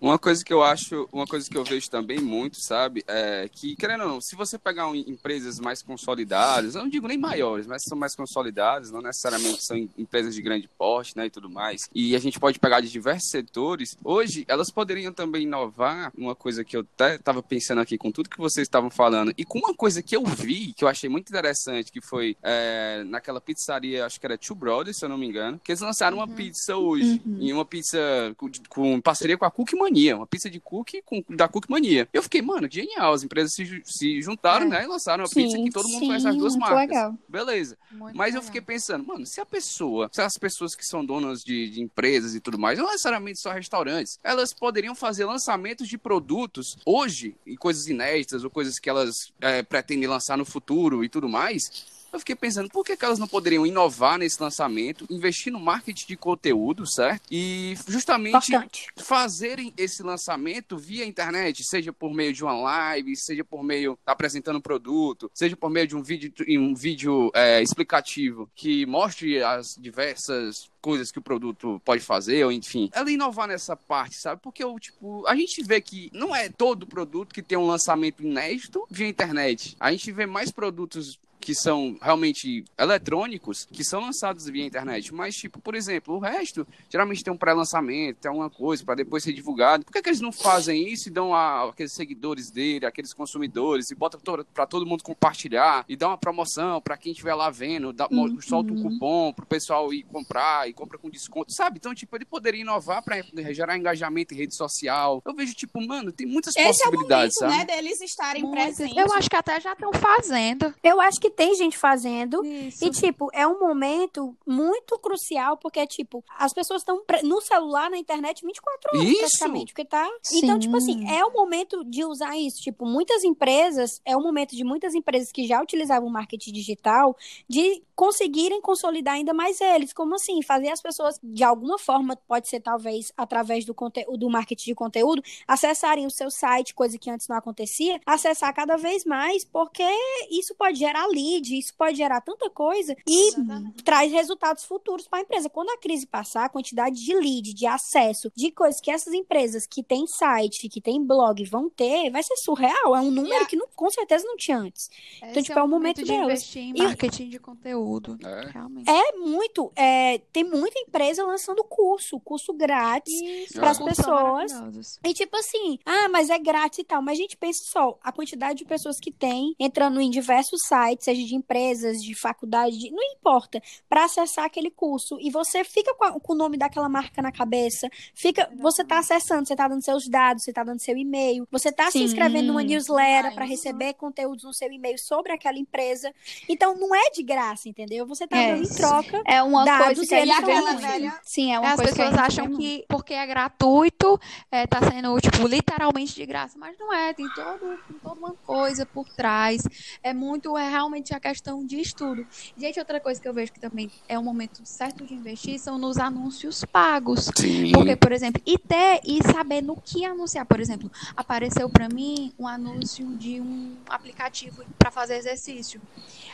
Uma coisa que eu acho, uma coisa que eu vejo também muito, sabe, é que, querendo ou não, se você pegar um- empresas mais consolidadas, eu não digo nem maiores, mas são mais consolidadas, não necessariamente são em- empresas de grande porte, né, e tudo mais, e a gente pode pegar de diversos setores, hoje elas poderiam também inovar, uma coisa que eu até estava pensando aqui com tudo que vocês estavam falando, e com uma coisa que eu vi, que eu achei muito interessante, que foi é, naquela pizzaria, acho que era Two Brothers, se eu não me engano, que eles lançaram uma pizza hoje, e uma pizza com, com parceria com a Cook Mania, uma pizza de cookie com, da Cookie Mania. Eu fiquei, mano, genial. As empresas se, se juntaram, É. né? E lançaram uma Sim, pizza que todo mundo sim, conhece as duas muito marcas. legal. Beleza. Muito Mas eu legal. fiquei pensando, mano, se a pessoa, se as pessoas que são donas de, de empresas e tudo mais, não necessariamente só restaurantes, elas poderiam fazer lançamentos de produtos hoje, e coisas inéditas, ou coisas que elas é, pretendem lançar no futuro e tudo mais. Eu fiquei pensando, por que, que elas não poderiam inovar nesse lançamento, investir no marketing de conteúdo, certo? E justamente Importante. fazerem esse lançamento via internet, seja por meio de uma live, seja por meio apresentando um produto, seja por meio de um vídeo, um vídeo é, explicativo que mostre as diversas coisas que o produto pode fazer, ou enfim, ela inovar nessa parte, sabe? Porque eu, tipo, a gente vê que não é todo produto que tem um lançamento inédito via internet. A gente vê mais produtos que são realmente eletrônicos, que são lançados via internet. Mas, tipo, por exemplo, o resto geralmente tem um pré-lançamento, tem alguma coisa para depois ser divulgado. Por que, que eles não fazem isso e dão a, aqueles seguidores dele, aqueles consumidores, e botam para todo mundo compartilhar e dá uma promoção para quem estiver lá vendo, dá, mo- solta um cupom pro pessoal ir comprar e compra com desconto, sabe? Então, tipo, ele poderia inovar para gerar engajamento em rede social. Eu vejo, tipo, mano, tem muitas Esse é o possibilidades, momento, sabe? né, deles estarem Muitas. presentes. Eu acho que até já estão fazendo. Eu acho que tem gente fazendo. Isso. E, tipo, é um momento muito crucial, porque, tipo, as pessoas estão no celular, na internet, 24 horas, Isso! praticamente. Porque tá... Então, tipo assim, é o momento de usar isso. Tipo, muitas empresas, é o momento de muitas empresas que já utilizavam o marketing digital, de conseguirem consolidar ainda mais eles. Como assim? Fazer as pessoas, de alguma forma, pode ser talvez através do, conteúdo, do marketing de conteúdo, acessarem o seu site, coisa que antes não acontecia, acessar cada vez mais, porque isso pode gerar lead, isso pode gerar tanta coisa e Exatamente. traz resultados futuros para a empresa. Quando a crise passar, a quantidade de lead, de acesso, de coisas que essas empresas que têm site, que têm blog vão ter, vai ser surreal. É um número que não- com certeza não tinha antes. Esse tipo, é o momento de delas. investir em E- marketing de conteúdo. É. Realmente. É muito, é, tem muita empresa lançando curso, curso grátis. Cursos são pessoas. E tipo assim, ah, mas é grátis e tal. Mas a gente pensa só, a quantidade de pessoas que tem entrando em diversos sites, seja de empresas, de faculdade, de- não importa, para acessar aquele curso. E você fica com, a- com o nome daquela marca na cabeça, fica, você tá acessando, você tá dando seus dados, você tá dando seu e-mail, você tá se inscrevendo numa newsletter Ah, para receber conteúdos no seu e-mail sobre aquela empresa. Então não é de graça, entendeu? Você tá É. dando em troca. É uma Dados coisa que e E gente vê aquela velha. Sim, é uma As coisa que a pessoas gente acham que porque é gratuito, é, tá sendo, tipo, literalmente de graça, mas não é, tem, todo, tem toda uma coisa por trás. É muito, é realmente a questão de estudo. Gente, outra coisa que eu vejo que também é um momento certo de investir são nos anúncios pagos. Sim. Porque, por exemplo, e ter e saber no que anunciar. Por exemplo, apareceu pra mim um anúncio de um aplicativo pra fazer exercício.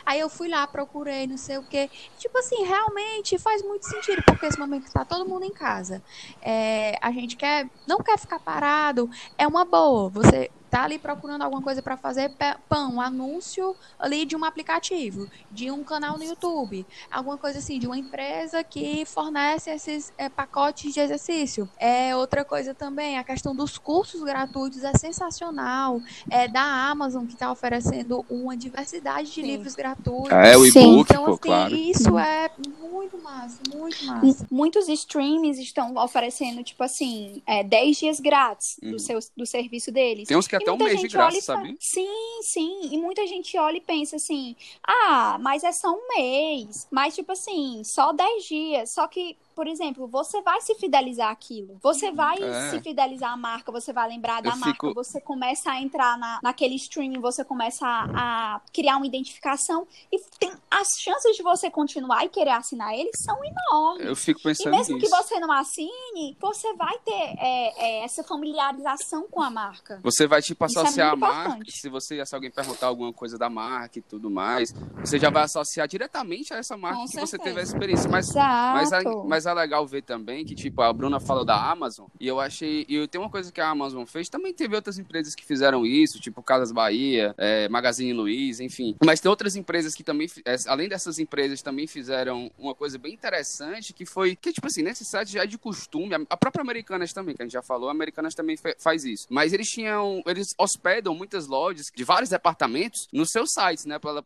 Aí eu fui lá, procurei, não sei o quê. Tipo assim, realmente faz muito sentido, porque esse momento que tá todo mundo em casa, é, a gente quer, não quer ficar parado, é uma boa. Você tá ali procurando alguma coisa pra fazer, pão, um anúncio ali de um aplicativo, de um canal no YouTube, alguma coisa assim, de uma empresa que fornece esses é, pacotes de exercício. É outra coisa também, a questão dos cursos gratuitos é sensacional. É da Amazon que está oferecendo uma diversidade de Sim. livros gratuitos. É, o e-book, Então, assim, claro. isso é muito massa, muito massa. M- Muitos streams estão oferecendo, tipo assim, é, 10 dias grátis Uhum. do, seu, do serviço deles. Tem uns que E até um muita mês de graça, sabe? Sim, sim. E muita gente olha e pensa assim: ah, mas é só um mês. Mas, tipo assim, só 10 dias. Só que, por exemplo, você vai se fidelizar àquilo. Você vai É. se fidelizar à marca, você vai lembrar da Eu marca, fico- você começa a entrar na, naquele streaming, você começa a, a criar uma identificação. E tem, as chances de você continuar e querer assinar ele são enormes. Eu fico E pensando mesmo que nisso. você não assine, você vai ter é, é, essa familiarização com a marca. Você vai, tipo, associar a marca. importante. Se você, se alguém perguntar alguma coisa da marca e tudo mais, você já vai associar diretamente a essa marca Com que você certeza. teve a experiência. Mas Mas, é- Exato. mas é legal ver também que, tipo, a Bruna fala da Amazon, e eu achei. E tem uma coisa que a Amazon fez, também teve outras empresas que fizeram isso, tipo Casas Bahia, é, Magazine Luiza, enfim. Mas tem outras empresas que também, além dessas empresas, também fizeram uma coisa bem interessante que foi que, tipo assim, nesse site já é de costume, a própria Americanas também, que a gente já falou, a Americanas também faz isso. Mas eles tinham, eles hospedam muitas lojas de vários departamentos nos seus sites, né, para ela,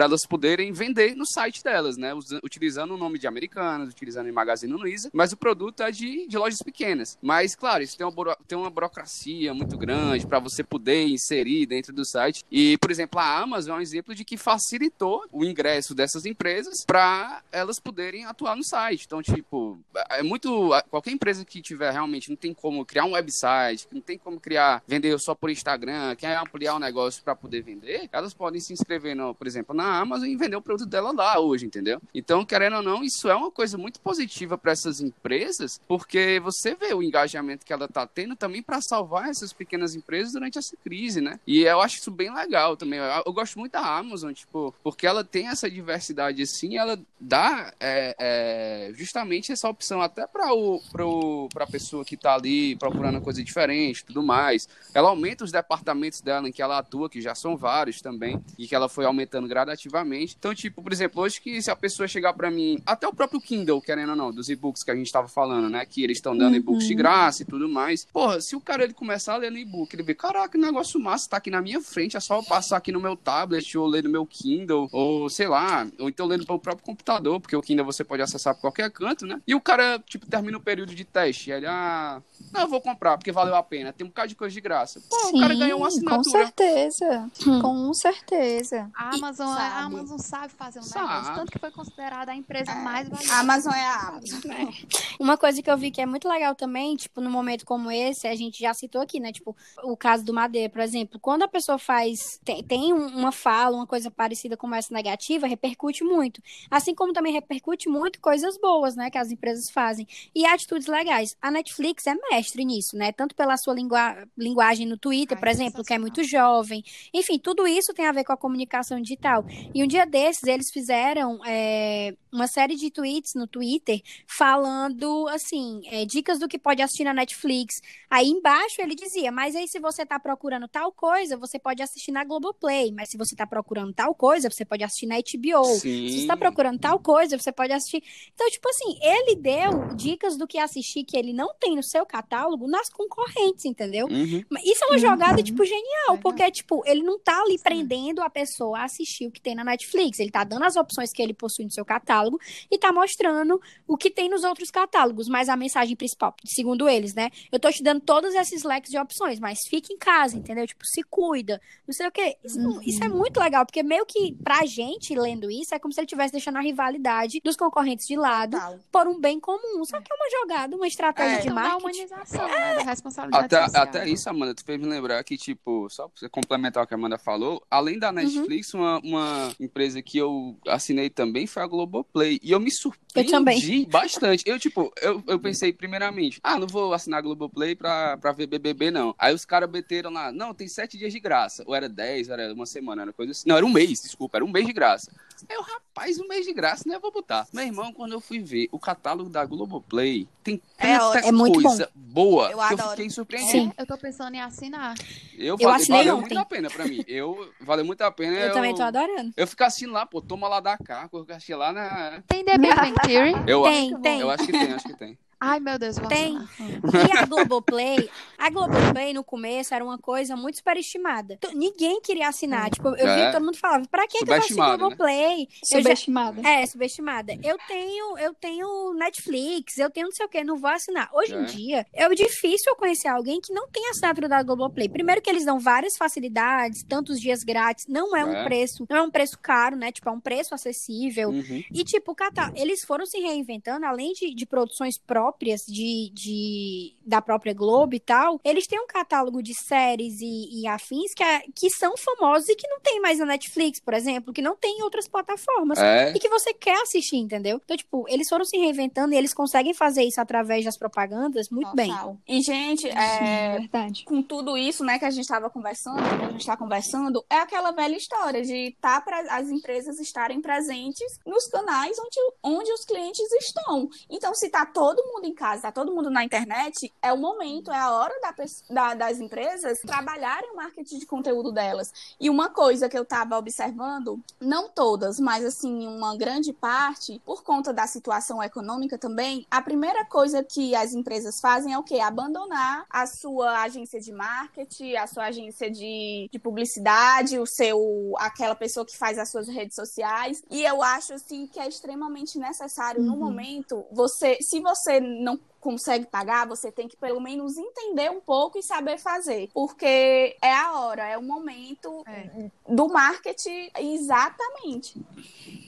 elas poderem vender no site delas, né, utilizando o nome de Americanas, utilizando o Magazine Luiza, mas o produto é de, de lojas pequenas. Mas, claro, isso tem uma, tem uma burocracia muito grande para você poder inserir dentro do site. E, por exemplo, a Amazon é um exemplo de que facilitou o ingresso dessas empresas para elas poderem atuar no site. Então, tipo, é muito. Qualquer empresa que tiver realmente não tem como criar um website, não tem como criar, vender só por Instagram, quer ampliar o negócio para poder vender, elas podem se inscrever, no, por exemplo, na Amazon e vender o produto dela lá hoje, entendeu? Então, querendo ou não, isso é uma coisa muito positiva para essas empresas, porque você vê o engajamento que ela está tendo também para salvar essas pequenas empresas durante essa crise, né? E eu acho isso bem legal também. Eu, eu gosto muito da Amazon, tipo, porque ela tem essa diversidade assim, ela dá é, é, justamente essa opção até para o para a pessoa que está ali procurando coisa diferente, tudo mais. Ela aumenta os departamentos dela em que ela atua, que já são vários também, e que ela foi aumentando gradativamente. Então, tipo, por exemplo, hoje que se a pessoa chegar para mim, até o próprio Kindle, querendo ou não, dos e-books que a gente estava falando, né, que eles estão dando uhum. e-books de graça e tudo mais. Porra, se o cara ele começar a ler no e-book, ele vê, caraca, que negócio massa, tá aqui na minha frente, é só eu passar aqui no meu tablet ou ler no meu Kindle, ou sei lá, ou então ler no próprio computador, porque o Kindle você pode acessar por qualquer canto, né? E o cara, tipo, termina o período de teste, e ele, ah, não, eu vou comprar, porque valeu a pena, tem um bocado de coisa de graça. Pô, Sim, o cara ganhou uma assinatura. Com certeza, hum. com certeza. A Amazon, a Amazon sabe fazer um sabe. negócio, tanto que foi considerada a empresa é. mais valiosa. A Amazon é a Amazon. (laughs) É. Uma coisa que eu vi que é muito legal também, tipo, num momento como esse, a gente já citou aqui, né? Tipo, o caso do Madeira, por exemplo. Quando a pessoa faz, tem, tem uma fala, uma coisa parecida como essa negativa, repercute muito. Assim como também repercute muito coisas boas, né? Que as empresas fazem. E atitudes legais. A Netflix é mestre nisso, né? Tanto pela sua lingua, linguagem no Twitter, Ai, por exemplo, que é muito jovem. Enfim, tudo isso tem a ver com a comunicação digital. E um dia desses, eles fizeram é, uma série de tweets no Twitter falando, assim, é, dicas do que pode assistir na Netflix. Aí embaixo ele dizia, mas aí se você tá procurando tal coisa, você pode assistir na Globoplay. Mas se você tá procurando tal coisa, você pode assistir na HBO. Sim. Se você tá procurando tal coisa, você pode assistir. Então, tipo assim, ele deu dicas do que assistir que ele não tem no seu catálogo nas concorrentes, entendeu? Uhum. Isso é uma jogada, uhum. tipo, genial, porque, tipo, ele não tá ali Sim. prendendo a pessoa a assistir o que tem na Netflix. Ele tá dando as opções que ele possui no seu catálogo catálogo e tá mostrando o que tem nos outros catálogos, mas a mensagem principal, segundo eles, né? Eu tô te dando todos esses leques de opções, mas fique em casa, entendeu? Tipo, se cuida, não sei o quê. Isso, uhum. isso é muito legal, porque meio que pra gente, lendo isso, é como se ele estivesse deixando a rivalidade dos concorrentes de lado Total. por um bem comum. Só que é uma jogada, uma estratégia é. de marketing. Uma humanização, é. né, da responsabilidade até, até isso, Amanda, tu fez me lembrar que, tipo, só pra você complementar o que a Amanda falou, além da uhum. Netflix, uhum. uma, uma empresa que eu assinei também foi a Globo Globoplay. E eu me surpreendi bastante. Eu, tipo, eu, eu pensei primeiramente, ah, não vou assinar a Globoplay pra, pra ver BBB, não. Aí os caras meteram lá, não, tem sete dias de graça. Ou era dez, ou era uma semana, era coisa assim. Não, era um mês, desculpa, era um mês de graça. Aí eu, rapaz, um mês de graça, né? Eu vou botar. Meu irmão, quando eu fui ver o catálogo da Globoplay, tem é, tanta é, coisa boa eu que adoro. eu fiquei surpreendido. Sim. Eu tô pensando em assinar. Eu, eu falei, valeu ontem. muito a pena pra mim. Eu, valeu muito a pena. Eu, eu também tô adorando. Eu fico assim lá, pô, toma lá da cá, eu achei lá na... Tem The Big Bang Theory? Eu tem, acho, tem. Eu acho que tem, acho que tem. Ai, meu Deus, vou Tem. E a Globoplay, a Globoplay no começo era uma coisa muito superestimada. Ninguém queria assinar. Tipo, eu é. vi todo mundo falava, pra que, que eu vou assistir né? Globoplay? Né? Subestimada. Já... É, subestimada. Eu tenho, eu tenho Netflix, eu tenho não sei o que, não vou assinar. Hoje é. em dia, é difícil eu conhecer alguém que não tem assinatura da Globoplay. Primeiro que eles dão várias facilidades, tantos dias grátis, não é, é. um preço, não é um preço caro, né? Tipo, é um preço acessível. Uhum. E, tipo, eles foram se reinventando, além de, de produções próprias, próprias de, de, da própria Globo e tal, eles têm um catálogo de séries e, e afins que, é, que são famosos e que não tem mais na Netflix, por exemplo, que não tem em outras plataformas é. e que você quer assistir, entendeu? Então, tipo, eles foram se reinventando e eles conseguem fazer isso através das propagandas muito Total. bem. E, gente, é, Sim, com tudo isso, né, que a gente estava conversando, que a gente está conversando, é aquela velha história de tá para as empresas estarem presentes nos canais onde, onde os clientes estão. Então, se tá todo mundo mundo em casa, tá todo mundo na internet, é o momento, é a hora da, da, das empresas trabalharem o marketing de conteúdo delas. E uma coisa que eu estava observando, não todas, mas assim, uma grande parte, por conta da situação econômica também, a primeira coisa que as empresas fazem é o quê? Abandonar a sua agência de marketing, a sua agência de, de publicidade, o seu aquela pessoa que faz as suas redes sociais. E eu acho assim que é extremamente necessário uhum. no momento você, se você não consegue pagar, você tem que pelo menos entender um pouco e saber fazer. Porque é a hora, é o momento é. do marketing exatamente.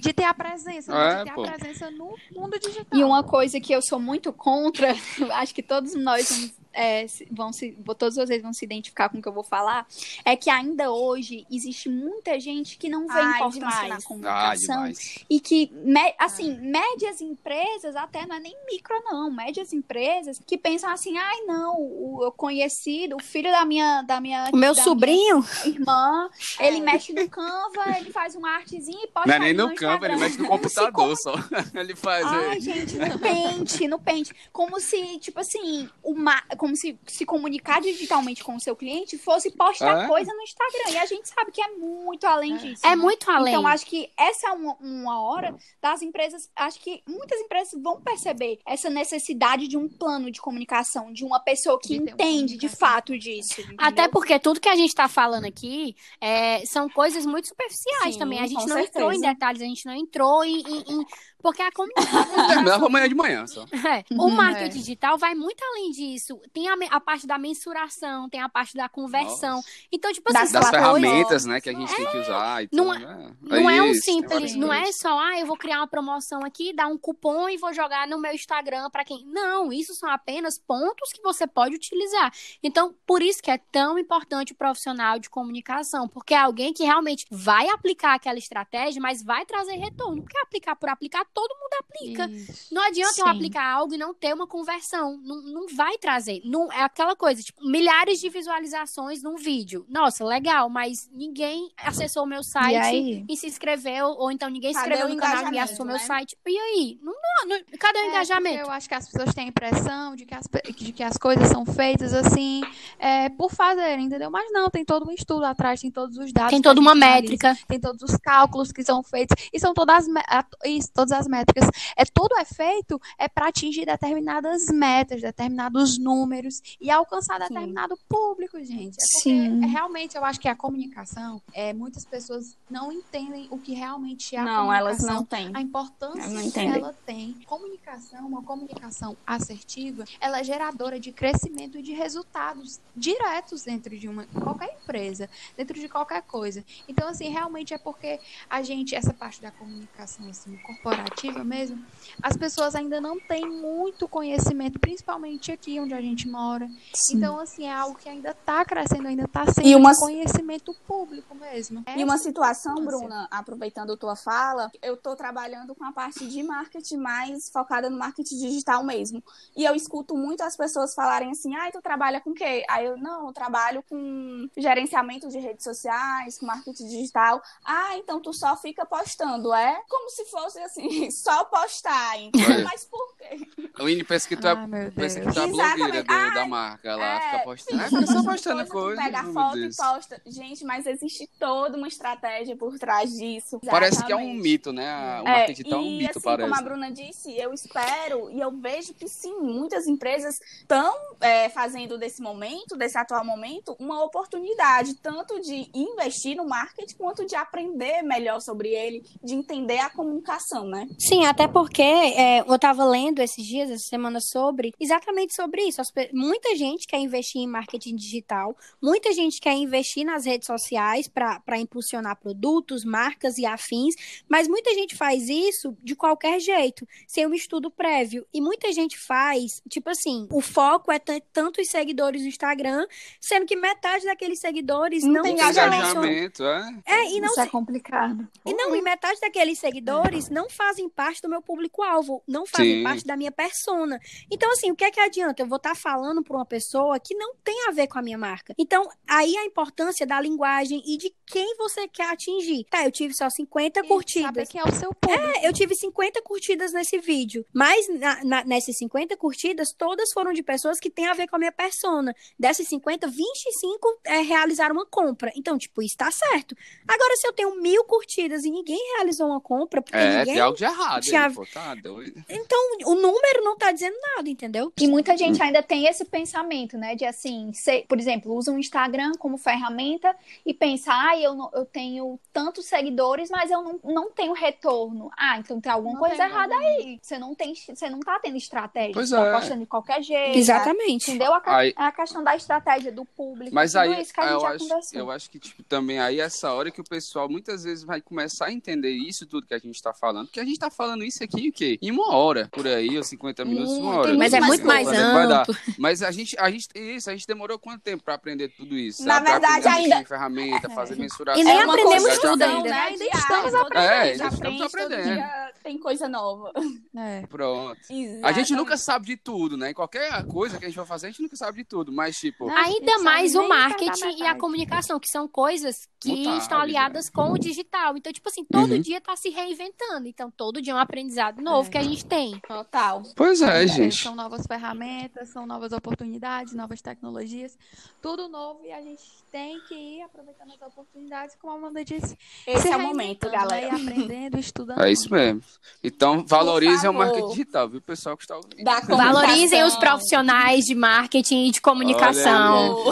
De ter a presença, é, de ter pô. a presença no mundo digital. E uma coisa que eu sou muito contra, (laughs) acho que todos nós vamos é, vão se, todos vocês vão se identificar com o que eu vou falar, é que ainda hoje existe muita gente que não vê Ai, importância demais. na comunicação e que, assim, médias empresas, até não é nem micro não, médias empresas que pensam assim, ai não, o, o conhecido, o filho da minha, da minha, o meu sobrinho, irmã, ele mexe no Canva, ele faz uma artezinha e posta Não é nem no, no Canva, ele mexe no computador só. (laughs) ele faz. Ai, gente, no pente, no pente, como se, tipo assim, uma como se se comunicar digitalmente com o seu cliente fosse postar é? coisa no Instagram. E a gente sabe que é muito além é. disso. É né? muito além. Então, acho que essa é uma, uma hora das empresas. Acho que muitas empresas vão perceber essa necessidade de um plano de comunicação, de uma pessoa que de entende de fato disso. Entendeu? Até porque tudo que a gente está falando aqui é, são coisas muito superficiais Sim, também. A gente não certeza. entrou em detalhes, a gente não entrou em, em, em porque a comunicação. (laughs) Terminar pra amanhã de manhã só. É, o uhum. marketing é. digital vai muito além disso. Tem a, a, parte da mensuração, tem a parte da conversão. Nossa. Então, tipo assim, das, das ferramentas, né, que a gente é. tem que usar e não, tudo, né? Não é, é um simples, não é só, ah, eu vou criar uma promoção aqui, dar um cupom e vou jogar no meu Instagram para quem. Não, isso são apenas pontos que você pode utilizar. Então, por isso que é tão importante o profissional de comunicação, porque é alguém que realmente vai aplicar aquela estratégia, mas vai trazer retorno. Porque aplicar por aplicar todo mundo aplica. Isso. Não adianta Sim. eu aplicar algo e não ter uma conversão. Não, não vai trazer. Não, é aquela coisa, tipo, milhares de visualizações num vídeo. Nossa, legal, mas ninguém acessou o meu site e, e se inscreveu, ou então ninguém se inscreveu no canal e acessou né? meu site. E aí? Não, não, cadê o é, engajamento? Eu acho que as pessoas têm a impressão de que as, de que as coisas são feitas assim, é, por fazer, entendeu? Mas não, tem todo um estudo atrás, tem todos os dados. Tem toda uma métrica. tem todos os cálculos que são feitos. E são todas as, isso, todas as as métricas. É todo é feito é para atingir determinadas metas, determinados números e alcançar Sim. determinado público, gente. É Sim. É, realmente eu acho que a comunicação, é, muitas pessoas não entendem o que realmente é a não, elas não têm. A importância que ela tem. Comunicação, uma comunicação assertiva, ela é geradora de crescimento e de resultados diretos dentro de uma qualquer empresa, dentro de qualquer coisa. Então assim, realmente é porque a gente essa parte da comunicação assim corporativa mesmo, as pessoas ainda não têm muito conhecimento, principalmente aqui onde a gente mora. Sim. Então, assim, é algo que ainda está crescendo, ainda está sendo e uma... conhecimento público mesmo. E uma situação, Bruna, aproveitando tua fala, eu estou trabalhando com a parte de marketing mais focada no marketing digital mesmo. E eu escuto muito as pessoas falarem assim, ah, tu trabalha com o quê? Aí eu, não, eu trabalho com gerenciamento de redes sociais, com marketing digital. Ah, então tu só fica postando, é? Como se fosse assim, (laughs) só postar, então, mas por quê? O Ine pensa que tu é, ah, pensa que tu é blogueira do, da marca, ela é, fica postando. É, fica só postando coisa. Pega foto e posta. Gente, mas existe toda uma estratégia por trás disso. Parece Exatamente. que é um mito, né? O marketing é, é um mito, assim, parece. como a Bruna disse, eu espero e eu vejo que sim, muitas empresas estão é, fazendo desse momento, desse atual momento, uma oportunidade tanto de investir no marketing quanto de aprender melhor sobre ele, de entender a comunicação, né? Sim, até porque é, eu estava lendo esses dias, essa semana, sobre exatamente sobre isso. As, muita gente quer investir em marketing digital, muita gente quer investir nas redes sociais para impulsionar produtos, marcas e afins, mas muita gente faz isso de qualquer jeito, sem um estudo prévio. E muita gente faz, tipo assim, o foco é tantos seguidores no Instagram, sendo que metade daqueles seguidores não, não tem engajamento. É? é, e não isso é complicado. E não, e metade daqueles seguidores não fazem fazem parte do meu público-alvo, não fazem Sim. parte da minha persona. Então, assim, o que é que adianta? Eu vou estar tá falando para uma pessoa que não tem a ver com a minha marca. Então, aí a importância da linguagem e de quem você quer atingir. Tá, eu tive só 50 e curtidas. Saber quem é o seu público. É, eu tive 50 curtidas nesse vídeo. Mas na, na, nessas 50 curtidas, todas foram de pessoas que têm a ver com a minha persona. Dessas 50, 25 é, realizaram uma compra. Então, tipo, isso tá certo. Agora, se eu tenho mil curtidas e ninguém realizou uma compra, porque é, ninguém. tem algo de errado. Tinha... Aí, pô, tá doido. Então, o número não tá dizendo nada, entendeu? E muita gente ainda tem esse pensamento, né? De assim, ser, por exemplo, usa o Instagram como ferramenta e pensa, ah, eu, não, eu tenho tantos seguidores, mas eu não, não tenho retorno. Ah, então tem alguma não coisa tem errada aí. Você não tem, você não tá tendo estratégia. Pois você tá é. tá postando de qualquer jeito. Exatamente. Entendeu? A, aí... a questão da estratégia do público. Mas aí, isso que a gente eu já acho, conversou. Eu acho que, tipo, também aí é essa hora que o pessoal muitas vezes vai começar a entender isso tudo que a gente tá falando. Porque a gente tá falando isso aqui o quê? Em uma hora, por aí, ou 50 minutos, hum, uma hora. Mas é muito mais amplo. Mas a gente, a gente, isso, a gente demorou quanto tempo pra aprender tudo isso? Na verdade, ainda. ferramenta, fazer mensuração. E nem é aprendemos tudo ainda. Né? Ainda estamos aprendendo. É, ainda estamos aprendendo. Tem coisa nova. É. Pronto. Exatamente. A gente nunca sabe de tudo, né? Em qualquer coisa que a gente vai fazer, a gente nunca sabe de tudo. Mas, tipo. Não, ainda mais o marketing e a comunicação, que são coisas que estão aliadas com o digital. Então, tipo assim, todo uhum. dia tá se reinventando. Então, todo dia é um aprendizado novo é. que a gente tem. Total. Pois é, gente. São novas ferramentas, são novas oportunidades, novas tecnologias. Tudo novo e a gente tem que ir aproveitando as oportunidades, como a Amanda disse. Esse é o momento, galera. Né? aprendendo, estudando. É isso mesmo. Então, valorizem o marketing digital, viu, pessoal que está ouvindo. Valorizem os profissionais de marketing e de comunicação.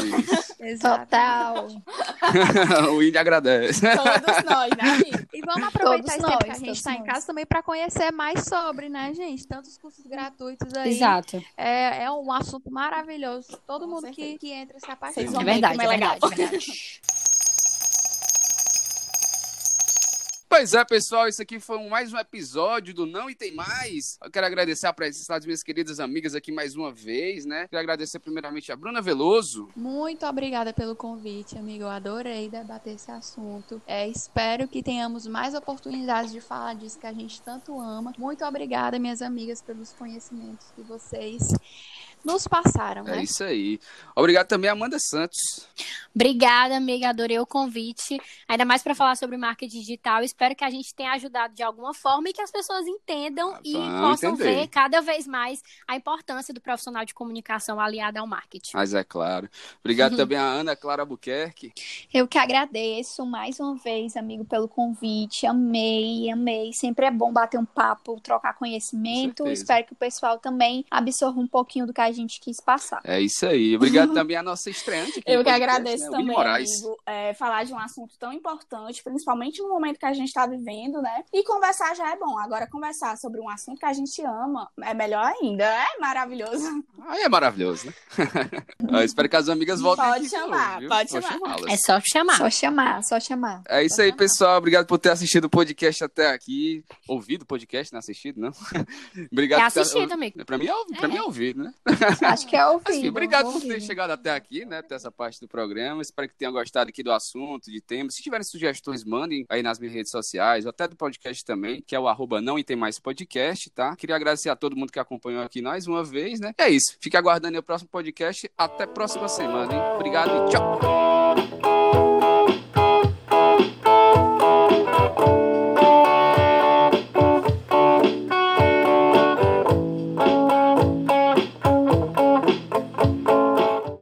Total. (laughs) William agradece. (laughs) Todos nós, né, E vamos aproveitar todos esse nós, tempo que a gente está em casa também para conhecer mais sobre, né, gente? Tantos cursos gratuitos aí. Exato. É, é um assunto maravilhoso. Todo Com mundo que, que entra se apaixona. É verdade, é, é verdade, é verdade. (laughs) Pois é, pessoal, isso aqui foi mais um episódio do Não e Tem Mais. Eu quero agradecer a presença das minhas queridas amigas aqui mais uma vez, né? Quero agradecer primeiramente a Bruna Veloso. Muito obrigada pelo convite, amigo. Eu adorei debater esse assunto. É, espero que tenhamos mais oportunidades de falar disso que a gente tanto ama. Muito obrigada, minhas amigas, pelos conhecimentos que vocês nos passaram, é né? É isso aí. Obrigado também, Amanda Santos. Obrigada, amiga. Adorei o convite. Ainda mais para falar sobre marketing digital. Espero que a gente tenha ajudado de alguma forma e que as pessoas entendam ah, e possam entender. ver cada vez mais a importância do profissional de comunicação aliado ao marketing. Mas é claro. Obrigado (laughs) também a Ana Clara Buquerque. Eu que agradeço mais uma vez, amigo, pelo convite. Amei, amei. Sempre é bom bater um papo, trocar conhecimento. Espero que o pessoal também absorva um pouquinho do que a a gente quis passar. É isso aí. Obrigado (laughs) também à nossa estreante. Eu que agradeço né? também, amigo, é, falar de um assunto tão importante, principalmente no momento que a gente está vivendo, né? E conversar já é bom. Agora, conversar sobre um assunto que a gente ama é melhor ainda. É maravilhoso. Aí é maravilhoso, né? (laughs) Eu espero que as amigas voltem Pode aqui, chamar, pode chamar. É só chamar. Só chamar, só chamar. É isso só aí, chamar. pessoal. Obrigado por ter assistido o podcast até aqui. Ouvido o podcast, não assistido, não? (laughs) Obrigado. É assistido, ter... amigo. Pra mim é, pra mim é ouvido, né? Acho que é ouvido. Assim, obrigado ouvido. por ter chegado até aqui, né? Até essa parte do programa. Espero que tenham gostado aqui do assunto, de temas. Se tiverem sugestões, mandem aí nas minhas redes sociais, ou até do podcast também, que é o arroba não e tem mais podcast, tá? Queria agradecer a todo mundo que acompanhou aqui mais uma vez, né? E é isso. Fique aguardando o próximo podcast. Até próxima semana, hein? Obrigado e tchau!